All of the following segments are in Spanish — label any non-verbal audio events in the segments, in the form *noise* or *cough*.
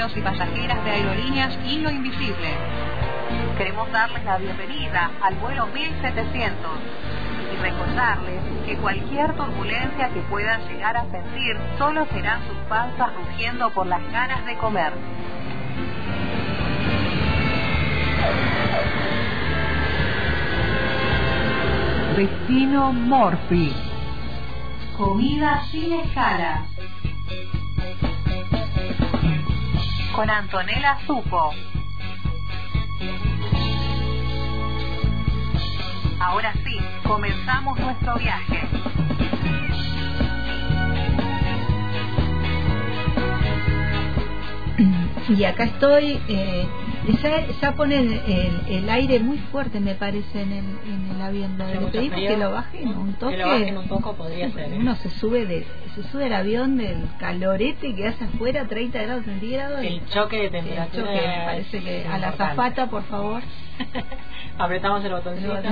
pasajeros y pasajeras de aerolíneas Hilo Invisible. Queremos darles la bienvenida al vuelo 1700 y recordarles que cualquier turbulencia que puedan llegar a sentir solo serán sus panzas rugiendo por las ganas de comer. Destino Morphy. Comida sin escala. Con Antonella Supo. Ahora sí, comenzamos nuestro viaje. Y acá estoy, eh, ya, ya pone el, el, aire muy fuerte, me parece, en el, en el avión. Le pedimos que lo bajen un toque. Que lo bajen un poco podría ser. ¿eh? Uno se sube de se sube al avión del calorete que hace afuera, 30 grados centígrados. El choque de el temperatura. choque, me parece que a la zafata, por favor. *laughs* Apretamos el botoncito. *laughs*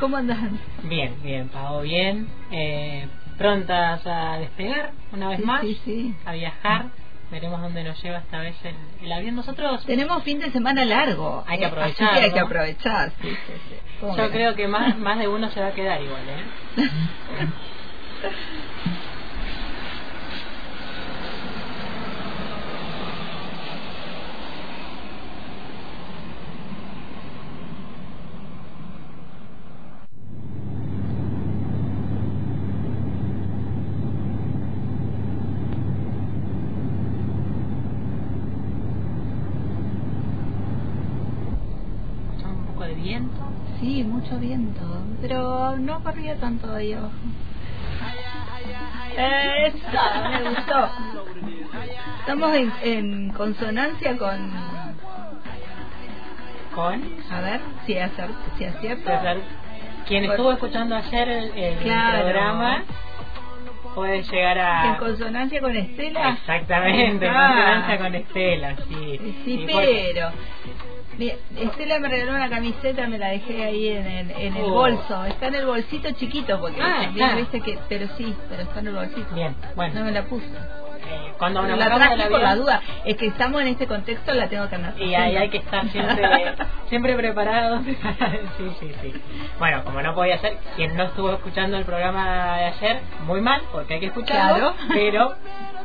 ¿Cómo andan? bien, bien, pago bien. Eh, prontas a despegar una vez Sí, más, sí, sí. a viajar. Veremos dónde nos lleva esta vez el, el avión. Nosotros, Tenemos fin de semana largo. Hay que aprovechar, Así que hay que aprovechar, sí, sí, sí. ¿Cómo yo creo que más, más de uno se va a quedar igual, ¿eh? *laughs* Escuchamos un poco de viento. Sí, mucho viento, pero no corría tanto ahí abajo. Eso, me gustó. Estamos en, en consonancia con... Con A ver, si, acer, si acierto. César. Quien estuvo escuchando ayer el, el Claro. programa puede llegar a... En consonancia con Estela. Exactamente, en Ah. consonancia con Estela, sí. Sí, pero... Estela me regaló una camiseta, me la dejé ahí en el, en el Oh. bolso. Está en el bolsito chiquito, porque Ah, también está. viste que... Pero sí, pero está en el bolsito. Bien, bueno. No me la puse. eh, cuando nos la traje por la duda. Es que estamos en este contexto, la tengo que andar. Y ahí hay que estar siempre, *laughs* siempre preparados. *laughs* sí, sí, sí. Bueno, como no podía ser, quien no estuvo escuchando el programa de ayer, muy mal, porque hay que escucharlo. Claro. Pero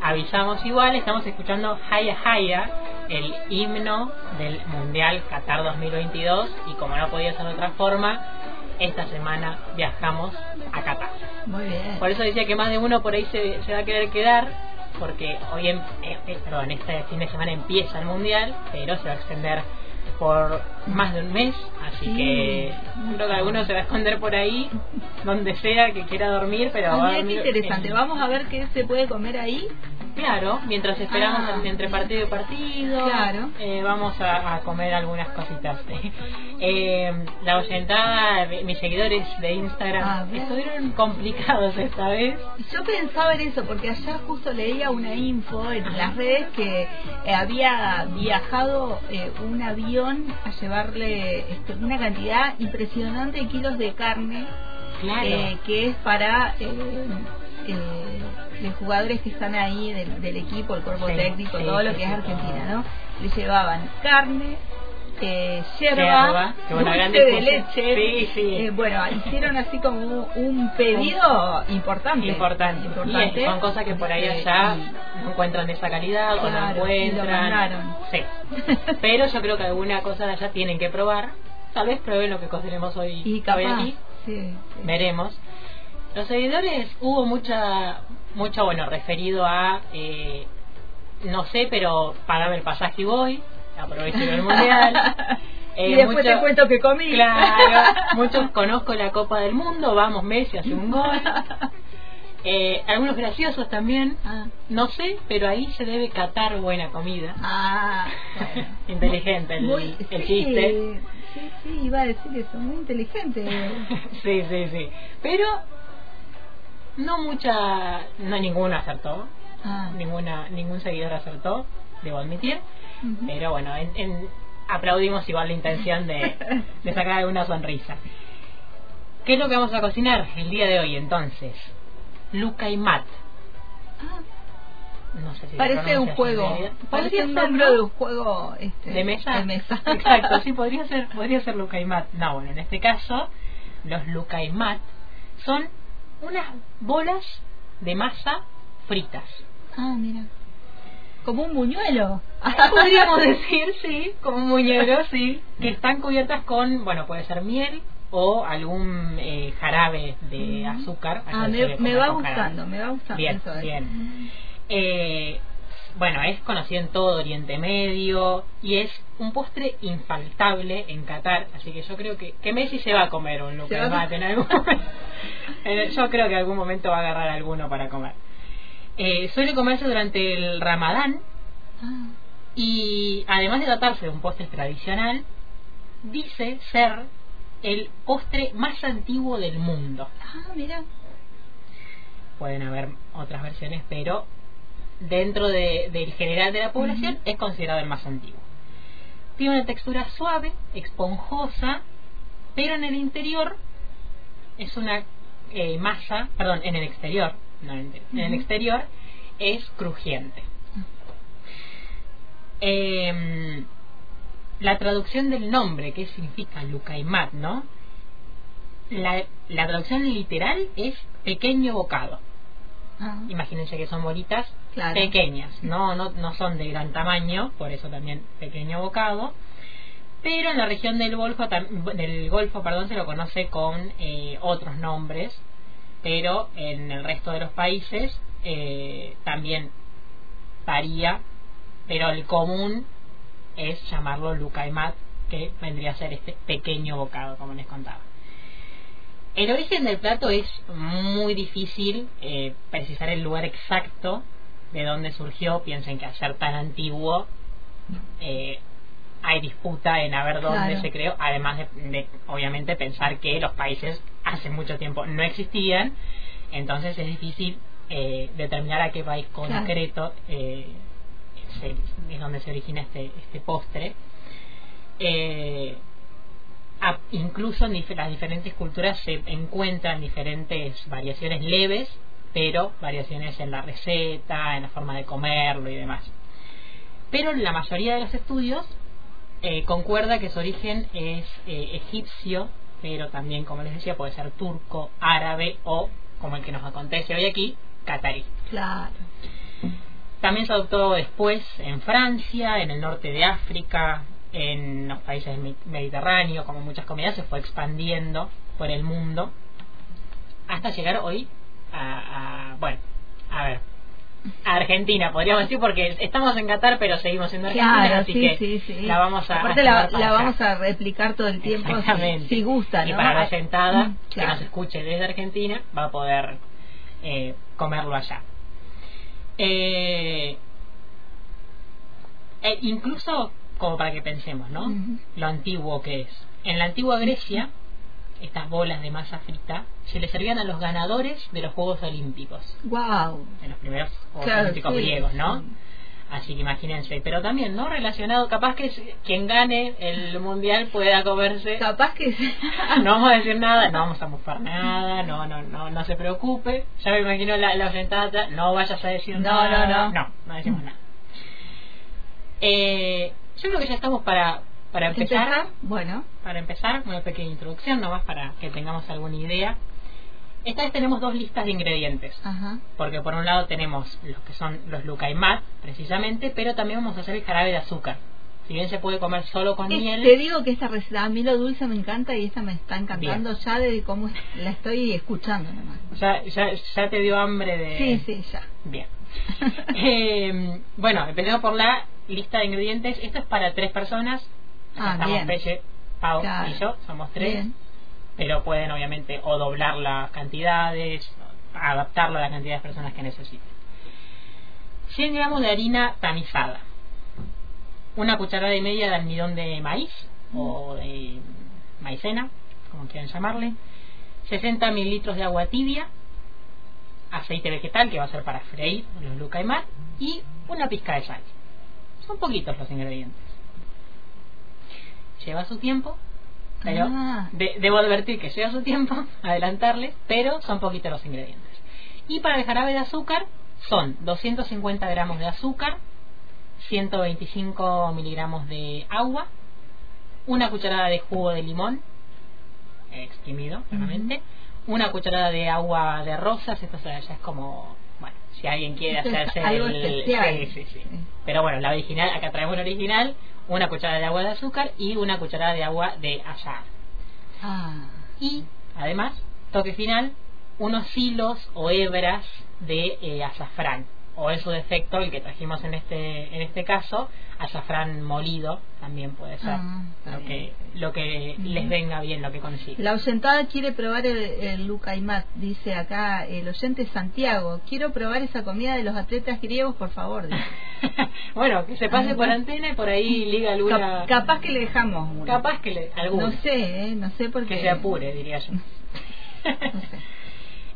avisamos igual, estamos escuchando Haya Haya, el himno del Mundial Qatar 2022. Y como no podía ser de otra forma, esta semana viajamos a Qatar. Muy bien. Por eso decía que más de uno por ahí se, se va a querer quedar, porque hoy, em- eh, eh, perdón, este fin de semana empieza el mundial, pero se va a extender por más de un mes, así Sí. que creo que alguno se va a esconder por ahí, donde sea que quiera dormir, pero Ah, va a qué interesante. en- Vamos a ver qué se puede comer ahí. Claro, mientras esperamos Ah. en- entre partido y partido, Claro. eh, vamos a, a comer algunas cositas. *laughs* Eh, la oyentada, mi- mis seguidores de Instagram estuvieron complicados esta vez. Yo pensaba en eso, porque ayer justo leía una info en las redes que eh, había viajado eh, un avión a llevarle una cantidad impresionante de kilos de carne Claro. eh, que es para eh, los jugadores que están ahí del, del equipo, el cuerpo Sí, técnico, sí, todo lo que es Argentina. ¿no? Le llevaban carne, eh, Yerba, dulce de leche. Sí, sí. Eh, bueno, hicieron así como un, pedido importante. Importante. importante. Y son cosas que por ahí Eh, allá no encuentran esa calidad o no lo encuentran. Sí. *laughs* Pero yo creo que alguna cosa de allá tienen que probar. Tal vez prueben lo que cocinemos hoy, y hoy capaz. aquí. Sí. Veremos. Los seguidores hubo mucha, mucho bueno referido a, eh, no sé, pero pagame el pasaje y voy, aprovecho el mundial. *laughs* Eh, y después mucho- te cuento que comí. Claro, *laughs* muchos conozco la Copa del Mundo, vamos Messi hace un gol. *laughs* Eh, algunos graciosos también, Ah, no sé, pero ahí se debe catar buena comida. ah, bueno. Inteligente el, el sí, chiste. Sí, sí, iba a decir eso, muy inteligente. sí, sí, sí. Pero no mucha, no ninguno acertó, Ah, ninguna, ningún seguidor acertó, debo admitir. Pero bueno, en- en- aplaudimos igual la intención de, *laughs* de sacar alguna sonrisa. ¿Qué es lo que vamos a cocinar el día de hoy entonces? Luca y Matt. Ah, no sé si Parece un juego. Parece un nombre ¿no? de un juego este, de mesa. de mesa. *laughs* Exacto, sí, podría ser, podría ser Lucaimat. No, bueno, en este caso, los Lucaimat son unas bolas de masa fritas. Ah, mira. Como un buñuelo. *laughs* Podríamos decir, sí, como un muñeco, sí, que están cubiertas con, bueno, puede ser miel o algún eh, jarabe de azúcar. Ah, me, suele me comer va gustando, me va gustando Bien, bien. Eh, bueno, es conocido en todo Oriente Medio y es un postre infaltable en Qatar, así que yo creo que, que Messi se va a comer un Se va Lucas en algún momento. *laughs* Eh, Yo creo que en algún momento va a agarrar alguno para comer. Eh, suele comerse durante el Ramadán y además de tratarse de un postre tradicional, dice ser el postre más antiguo del mundo. ah, mira. Pueden haber otras versiones, pero dentro de- del general de la población es considerado el más antiguo. Tiene una textura suave, esponjosa, pero en el interior es una eh, masa, perdón, en el exterior, no en el interior, en el exterior es crujiente. Em, la traducción del nombre, que significa Lucaimat, ¿no? La, la traducción literal es pequeño bocado. Ah, Imagínense que son bolitas Claro. pequeñas, no, no, no son de gran tamaño, por eso también pequeño bocado. Pero en la región del Golfo, del Golfo perdón, se lo conoce con eh, otros nombres, pero en el resto de los países eh, también varía, pero el común es llamarlo Lucaimat, que vendría a ser este pequeño bocado, como les contaba. El origen del plato es muy difícil eh, precisar el lugar exacto de dónde surgió. Piensen que al ser tan antiguo eh, hay disputa en a ver dónde Claro. se creó, además de, de, obviamente pensar que los países hace mucho tiempo no existían, entonces es difícil eh, determinar a qué país concreto eh, se- es donde se origina este, este postre. Eh, a- incluso en las diferentes culturas se encuentran diferentes variaciones leves, pero variaciones en la receta, en la forma de comerlo y demás. Pero la mayoría de los estudios eh, concuerda que su origen es eh, egipcio, pero también, como les decía, puede ser turco, árabe o, como el que nos acontece hoy aquí, catarí. claro. También se adoptó después en Francia, en el norte de África, en los países me- mediterráneos, como muchas comidas, se fue expandiendo por el mundo hasta llegar hoy a, a- bueno, a ver, a Argentina, podríamos decir, porque estamos en Qatar, pero seguimos en Argentina, Claro, así sí, que sí, sí. la vamos a Aparte la, vamos a replicar todo el tiempo si, gusta, ¿no? Y para la sentada Mm, que nos escuche desde Argentina va a poder eh, comerlo allá. Eh, eh, incluso como para que pensemos, ¿no? Lo antiguo que es. En la antigua Grecia, estas bolas de masa frita se le servían a los ganadores de los Juegos Olímpicos, Wow. de los primeros Juegos Claro, Olímpicos sí, griegos, ¿no? sí. Así que imagínense, pero también, ¿no? Relacionado, capaz que quien gane el mundial pueda comerse Capaz que *laughs* no vamos a decir nada, no vamos a mufar nada, no, no, no, no se preocupe. Ya me imagino la, la sentada, no vayas a decir No, nada. no, no. No, no decimos nada. Eh, yo creo que ya estamos para, para empezar, empezar, bueno, para empezar, una pequeña introducción nomás para que tengamos alguna idea. Esta vez tenemos dos listas de ingredientes. ajá. Porque por un lado tenemos los que son los lucaimat, precisamente, pero también vamos a hacer el jarabe de azúcar. Si bien se puede comer solo con Es- miel, Te digo que esta receta, a mí lo dulce me encanta y esta me está encantando ya de cómo la estoy escuchando nomás. ya, ya, ya te dio hambre de... Sí, sí, ya. Bien. *laughs* Eh, bueno, empecemos por la lista de ingredientes. Esto es para tres personas. Ah, Estamos bien. Pelle, Pau Claro. y yo, somos tres. Bien. Pero pueden obviamente o doblar las cantidades, adaptarlo a la cantidad de personas que necesiten. 100 gramos de harina tamizada. Una cucharada y media de almidón de maíz o de maicena, como quieran llamarle. 60 mililitros de agua tibia. Aceite vegetal que va a ser para freír los lucaimat. Y una pizca de sal. Son poquitos los ingredientes. Lleva su tiempo, pero Ah. de- debo advertir que lleva su tiempo, *laughs* adelantarles, pero son poquitos los ingredientes. Y para el jarabe de azúcar son 250 gramos de azúcar, 125 miligramos de agua, una cucharada de jugo de limón, exprimido, claramente, una cucharada de agua de rosas, esto ya es como, si alguien quiere Esto es hacerse algo el... especial. Sí, sí, sí. Pero bueno, la original, acá traemos la original, una cucharada de agua de azúcar y una cucharada de agua de azar. Ah. Y, además, toque final, unos hilos o hebras de eh, azafrán o en su defecto el que trajimos en este en este caso azafrán molido también puede ser Ah, lo que lo que les venga bien lo que consigan La ausentada quiere probar el, el Lucaimat, dice acá el oyente Santiago. Quiero probar esa comida de los atletas griegos, por favor. *laughs* bueno que se pase por antena y por ahí liga alguna Cap- capaz que le dejamos una. capaz que le alguna No sé, ¿eh? no sé por qué. que se apure diría yo *laughs* No sé.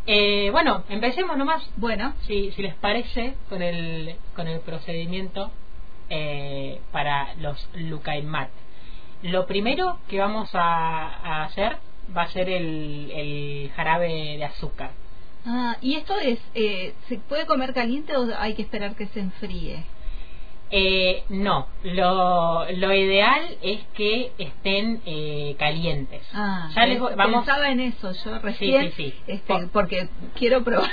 Eh, bueno empecemos nomás Bueno, si, si les parece con el, con el procedimiento eh, para los Lucaimat. Lo primero que vamos a, a hacer va a ser el, el jarabe de azúcar. ah, y esto es, eh, ¿se puede comer caliente o hay que esperar que se enfríe? Eh, no, lo, lo ideal es que estén eh, calientes. Ah, ya les voy- vamos, pensaba en eso yo recién, sí, sí. Este, Por- porque quiero probar.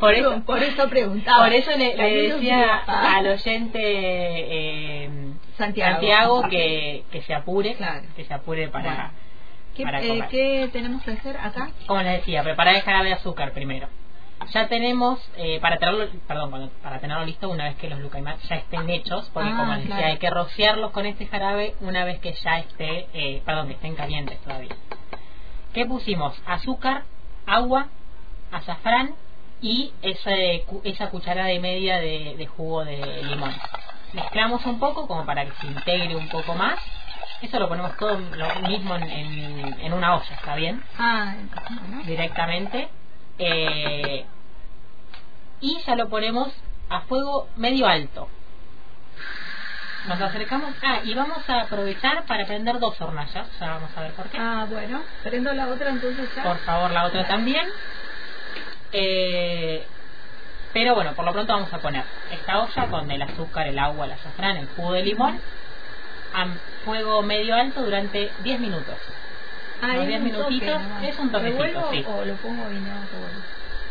Por eso- por eso preguntaba. por eso le, decía al oyente eh, Santiago. Santiago que, que se apure, Claro. que se apure para, Bueno. ¿Qué, para eh, comer. ¿Qué tenemos que hacer acá? como les decía, preparar el jarabe de azúcar primero. Ya tenemos, eh, para tenerlo, perdón, para tenerlo listo una vez que los lucaimat ya estén hechos, porque Ah, como les decía, claro. hay que rociarlos con este jarabe una vez que ya esté, eh, perdón, que estén calientes todavía. ¿Qué pusimos? Azúcar, agua, azafrán y cu- esa cucharada y media de, de jugo de limón. Mezclamos un poco como para que se integre un poco más. Eso lo ponemos todo lo mismo en, en- en una olla, ¿está bien? Ah, bueno. directamente eh, y ya lo ponemos a fuego medio alto. Nos acercamos. Ah y vamos a aprovechar para prender dos hornallas. Ya vamos a ver por qué. Ah, bueno. Prendo la otra entonces ya. por favor la otra también. Eh, pero bueno por lo pronto vamos a poner esta olla con el azúcar el agua el azafrán el jugo de limón a fuego medio alto durante 10 minutos unos es 10 un toque minutitos, nomás. es un toquecito, ¿Revuelvo sí. o lo pongo y no revuelvo?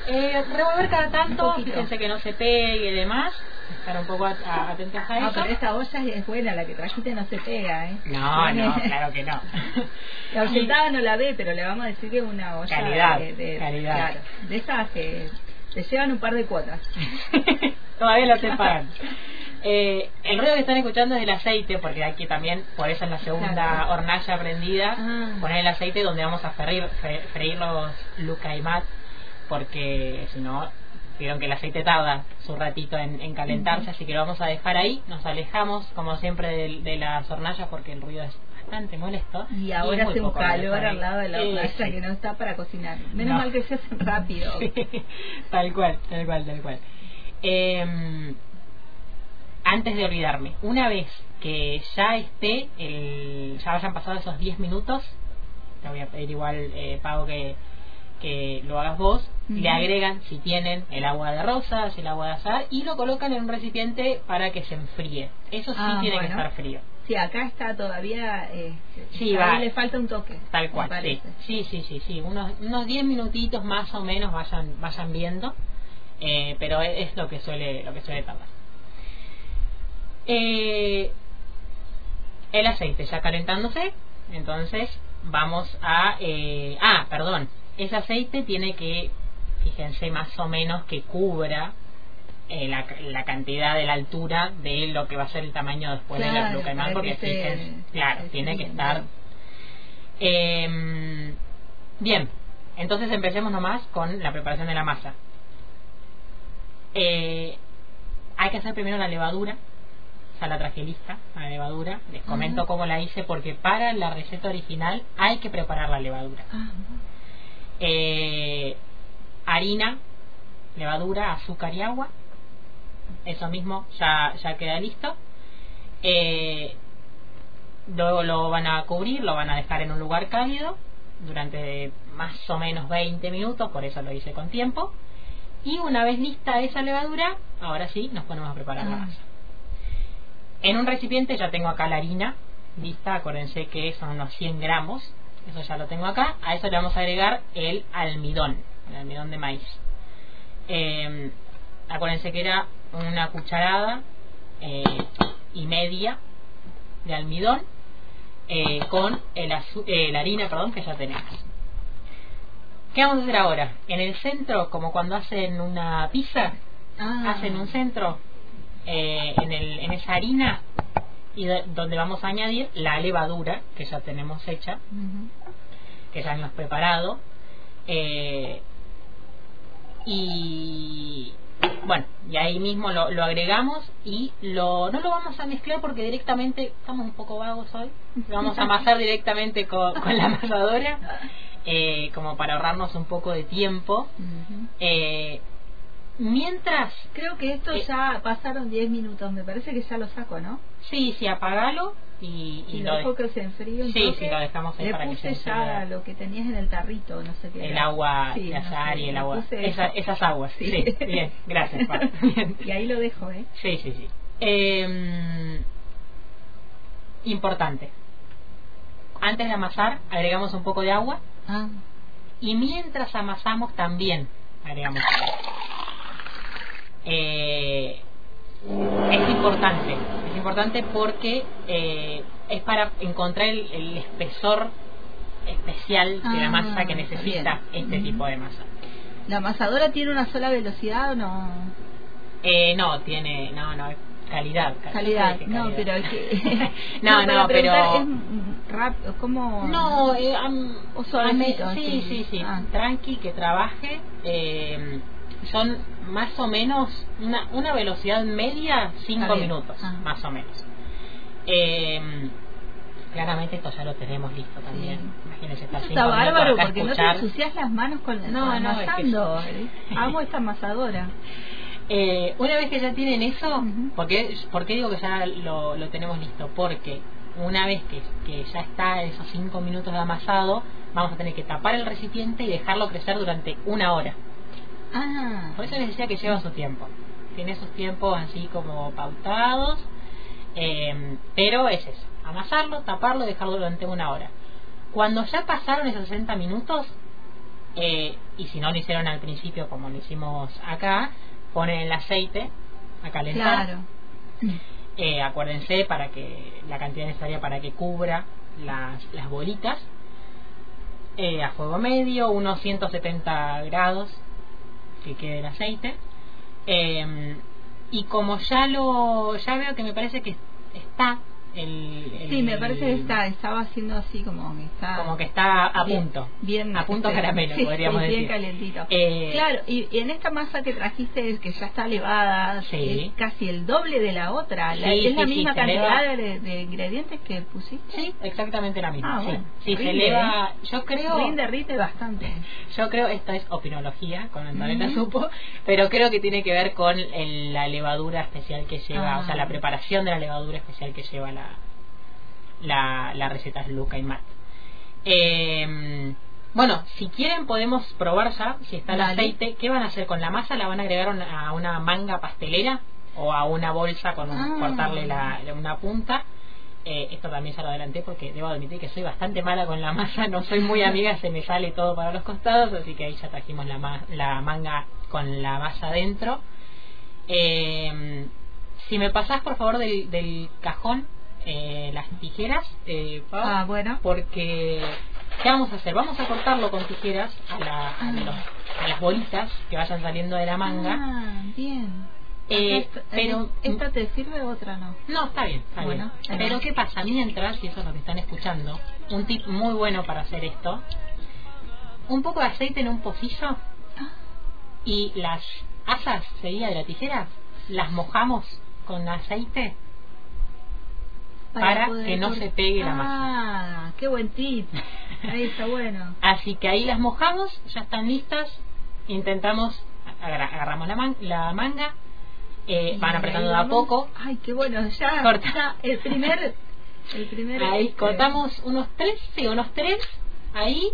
Eh, revolver cada tanto, fíjense que no se pegue y demás, estar un poco a- a- atentos a Ah, eso. pero esta olla es buena, la que trajiste no se pega, ¿eh? No, *laughs* no, claro que no. *laughs* La ausentada no la ve, pero le vamos a decir que es una olla Calidad, de, de- calidad. Claro, de esas que te llevan un par de cuotas. *laughs* Todavía lo separan. Eh, el ruido que están escuchando es del aceite, porque aquí también, por eso en la segunda Claro. hornalla prendida, Ah. poner el aceite donde vamos a freír, fre- freír los lucaimat, porque si no, vieron que el aceite tarda su ratito en, en calentarse, así que lo vamos a dejar ahí, nos alejamos como siempre de, de las hornallas porque el ruido es bastante molesto. Y ahora muy hace un poco calor al lado de la Eh, hornalla que no está para cocinar. Menos No. mal que se hace rápido. *laughs* tal cual, tal cual, tal cual. Eh, antes de olvidarme, una vez que ya esté, el, ya hayan pasado esos 10 minutos, te voy a pedir igual, eh, Pago, que, que lo hagas vos, le agregan, si tienen, el agua de rosas, el agua de azar, y lo colocan en un recipiente para que se enfríe. Eso sí Ah, tiene que estar frío. Sí, acá está todavía. Eh, Sí, va. le falta un toque. Tal cual, sí. sí, sí, sí, sí, unos unos 10 minutitos más o menos vayan vayan viendo, eh, pero es, es lo que suele lo que suele tardar. Eh, el aceite ya calentándose, entonces vamos a eh, ah, perdón, ese aceite tiene que fíjense más o menos que cubra eh, la, la cantidad de la altura de lo que va a ser el tamaño después de la Claro, para porque que se- fíjense, claro, tiene que estar bien. eh, bien, entonces empecemos nomás con la preparación de la masa. Eh, hay que hacer primero la levadura, ya la traje lista, la levadura. Les comento cómo la hice porque para la receta original hay que preparar la levadura. Ah, Eh, harina, levadura, azúcar y agua. Eso mismo ya, ya queda listo. Eh, luego lo van a cubrir, lo van a dejar en un lugar cálido durante más o menos 20 minutos, por eso lo hice con tiempo. Y una vez lista esa levadura, ahora sí nos ponemos a preparar la Ah. masa. En un recipiente ya tengo acá la harina lista, acuérdense que son unos 100 gramos, eso ya lo tengo acá. A eso le vamos a agregar el almidón, el almidón de maíz. Eh, acuérdense que era una cucharada eh, y media de almidón eh, con el azu- eh, la harina perdón, que ya tenemos. ¿Qué vamos a hacer ahora? En el centro, como cuando hacen una pizza, Ah. hacen un centro eh, en, el, en esa harina y de- donde vamos a añadir la levadura que ya tenemos hecha, que ya hemos preparado. eh, y bueno, y ahí mismo lo, lo agregamos y lo, no lo vamos a mezclar porque directamente estamos un poco vagos hoy. Lo vamos a amasar *laughs* directamente con, con la amasadora, *laughs* eh, como para ahorrarnos un poco de tiempo. Eh, mientras, Creo que esto Eh. ya pasaron 10 minutos, me parece que ya lo saco, ¿no? sí, sí, apagalo y, Y, y lo dejo de- que se enfríe Sí, toque. sí, lo dejamos ahí Le para que se ya lo que tenías en el tarrito, no sé qué el era. agua Sí, de no y el agua. Esa- esas aguas, sí. Sí. Bien, gracias. *laughs* Bien. Y ahí lo dejo, ¿eh? Sí, sí, sí. Eh, importante. Antes de amasar, agregamos un poco de agua Ah. y mientras amasamos también agregamos agua. Eh, es importante, es importante porque eh, es para encontrar el, el espesor especial de la Ah, masa que necesita bien. este tipo de masa. ¿La amasadora tiene una sola velocidad o no? Eh, no, tiene, no, no, calidad. Calidad, ¿qué no, calidad? pero es que... *laughs* *laughs* no, no, preguntar, pero... Es rápido, ¿cómo...? No, eh, am- O ame- sí, sí, sí, Ah. tranqui, que trabaje. eh, son más o menos una, una velocidad media, 5 Está bien. minutos, Ah. más o menos. Eh, claramente esto ya lo tenemos listo también. Sí. Imagínense estar Eso está bárbaro acá porque no te ensucias las manos con No, con no, es que- amasando. Amo esta amasadora. Eh, una vez que ya tienen eso. ¿por, qué, por qué digo que ya lo, lo tenemos listo? Porque una vez que, que ya está esos 5 minutos de amasado, vamos a tener que tapar el recipiente y dejarlo crecer durante una hora. Ah, Por eso les decía que lleva su tiempo. Tiene sus tiempos así como pautados, eh, pero es eso, amasarlo, taparlo y dejarlo durante una hora. Cuando ya pasaron esos 60 minutos, eh, y si no lo hicieron al principio como lo hicimos acá, ponen el aceite a calentar. claro. Eh, acuérdense para que la cantidad necesaria para que cubra las, las bolitas. Eh, a fuego medio, unos 170 grados que quede el aceite. Eh, y como ya lo ya veo que me parece que está el, el- Sí, me parece que está, estaba haciendo así como que está... como que está a bien- punto Bien, a punto este, caramelo sí, podríamos sí, decir bien calentito. Eh, claro, y, y en esta masa que trajiste que ya está elevada, Sí. es casi el doble de la otra. La- es la misma cantidad de, de ingredientes que pusiste. sí exactamente la misma Ah, sí. bueno, Sí, se eleva yo creo Rinde, rinde bastante. Yo creo, esto es opinología, con Antonella Mm. supo, pero creo que tiene que ver con el- la levadura especial que lleva, Ah. o sea, la preparación de la levadura especial que lleva la, la, la receta Luca y Matt. Eh, bueno, si quieren podemos probar ya, si está el Dale. aceite, ¿qué van a hacer con la masa? ¿La van a agregar una- a una manga pastelera o a una bolsa con un- Ah. cortarle la, una punta? Eh, esto también ya lo adelanté porque debo admitir que soy bastante mala con la masa, no soy muy amiga, se me sale todo para los costados, así que ahí ya trajimos la, ma- la manga con la masa adentro. Eh, si me pasás por favor del, del cajón eh, las tijeras, eh, Pau, Ah, bueno. porque ¿qué vamos a hacer? Vamos a cortarlo con tijeras a, la- a Ah. los- a las bolitas que vayan saliendo de la manga. Ah, bien. Eh, Esta- pero ¿Esta te sirve otra no? no, está bien, está Bueno, bien. Pero. ¿qué pasa? Mientras, y eso es lo que están escuchando, un tip muy bueno para hacer esto, un poco de aceite en un pocillo Ah, y las asas, sería de la tijera, las mojamos con aceite para que no se pegue la masa. Ah, qué buen tip. Ahí está bueno. *laughs* Así que ahí las mojamos, ya están listas, intentamos, agarra- agarramos la, man- la manga, eh, van apretando de a poco, Ay, qué bueno. Ya, Corta. ya, el primer... El primer Ahí este, cortamos unos tres, sí, unos tres, ahí,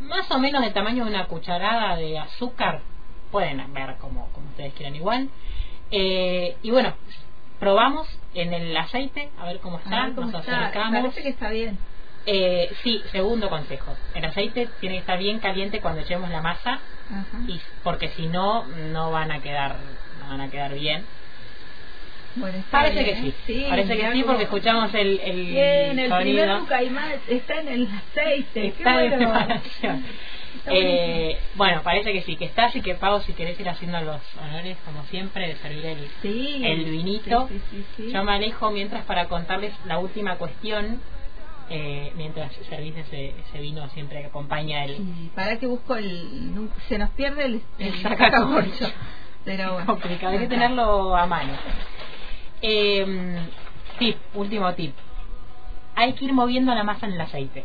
más o menos del tamaño de una cucharada de azúcar, pueden ver como, como ustedes quieran igual. Eh, y bueno, probamos en el aceite, a ver cómo está, nos acercamos. Parece que está bien. Eh, sí, segundo consejo. El aceite tiene que estar bien caliente cuando echemos la masa, y porque si no, no van a quedar, no van a quedar bien. Bueno, Parece que sí. sí Parece que sí porque escuchamos el, el bien, el sonido. primer está en el aceite. Está Qué en bueno. Eh, bueno, parece que sí, que está, así que Pau, si querés ir haciendo los honores, como siempre, de servir el, Sí, el vinito. sí, sí. Yo me alejo mientras para contarles la última cuestión, eh, mientras servís ese, ese vino siempre que acompaña el... Para que busco el. Se nos pierde el, El el sacacorcho. sacacorcho. Pero *laughs* bueno. complicado, hay que tenerlo a mano. Eh, tip, último tip. Hay que ir moviendo la masa en el aceite.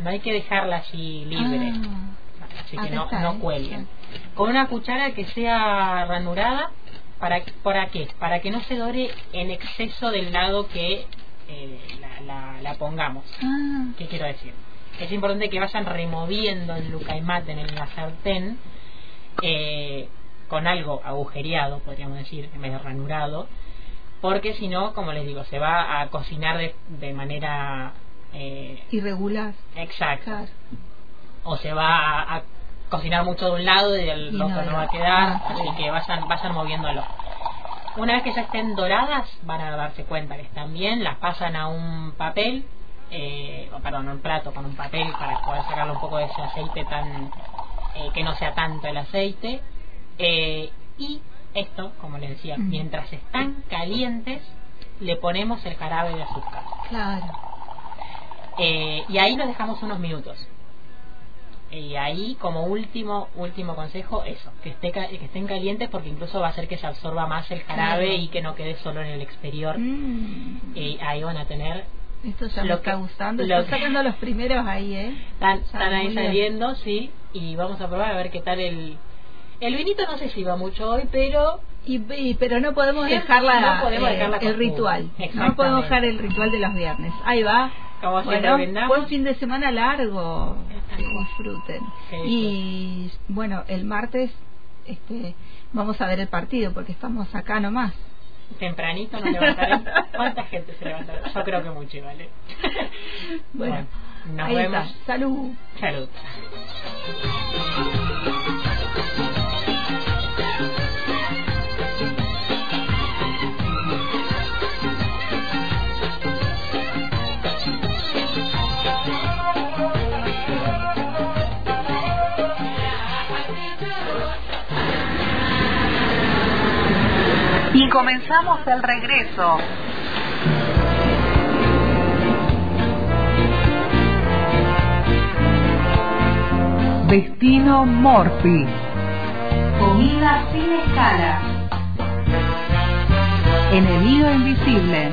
No hay que dejarla así libre. Ah, así que no, no cuelguen. Con una cuchara que sea ranurada, ¿para, ¿para qué? Para que no se dore en exceso del lado que eh, la, la- la pongamos. ah, ¿Qué quiero decir? Es importante que vayan removiendo el lucaimat en la sartén eh, con algo agujereado, podríamos decir, en vez de ranurado, porque si no, como les digo, se va a cocinar de, de manera eh, irregular. exacta Claro. O se va a, a cocinar mucho de un lado y del Y otro no, va a quedar, Ah, así bien. que vayan, vayan moviéndolo. Una vez que ya estén doradas, van a darse cuenta que están bien, las pasan a un papel, eh, o perdón, a un plato con un papel para poder sacarle un poco de ese aceite tan, eh, que no sea tanto el aceite, eh, y esto, como les decía, Mm. mientras están calientes, le ponemos el jarabe de azúcar. Claro. Eh, y ahí nos dejamos unos minutos. Y ahí, como último último consejo, eso, que, esté, que estén calientes porque incluso va a hacer que se absorba más el jarabe Claro. y que no quede solo en el exterior. Mm. Y ahí van a tener, Esto ya me lo está que- gustando. lo Está que- sacando los primeros ahí, ¿eh? están, están ahí bien. saliendo, sí, y vamos a probar a ver qué tal el... El vinito no sé si va mucho hoy, pero Y, y- pero no podemos Sí, dejar la, no podemos eh, dejar la el ritual. No podemos dejar el ritual de los viernes. Ahí va. Como bueno, buen fin de semana largo. Disfruten. Y bueno, el martes este, vamos a ver el partido porque estamos acá nomás. tempranito nos levantaremos. *laughs* ¿Cuánta gente se levantará? Yo creo que mucho, ¿vale? Bueno, nos vemos. está. Salud. Salud. Comenzamos el regreso. Destino Morphy. Comida sin escala. Enemigo invisible.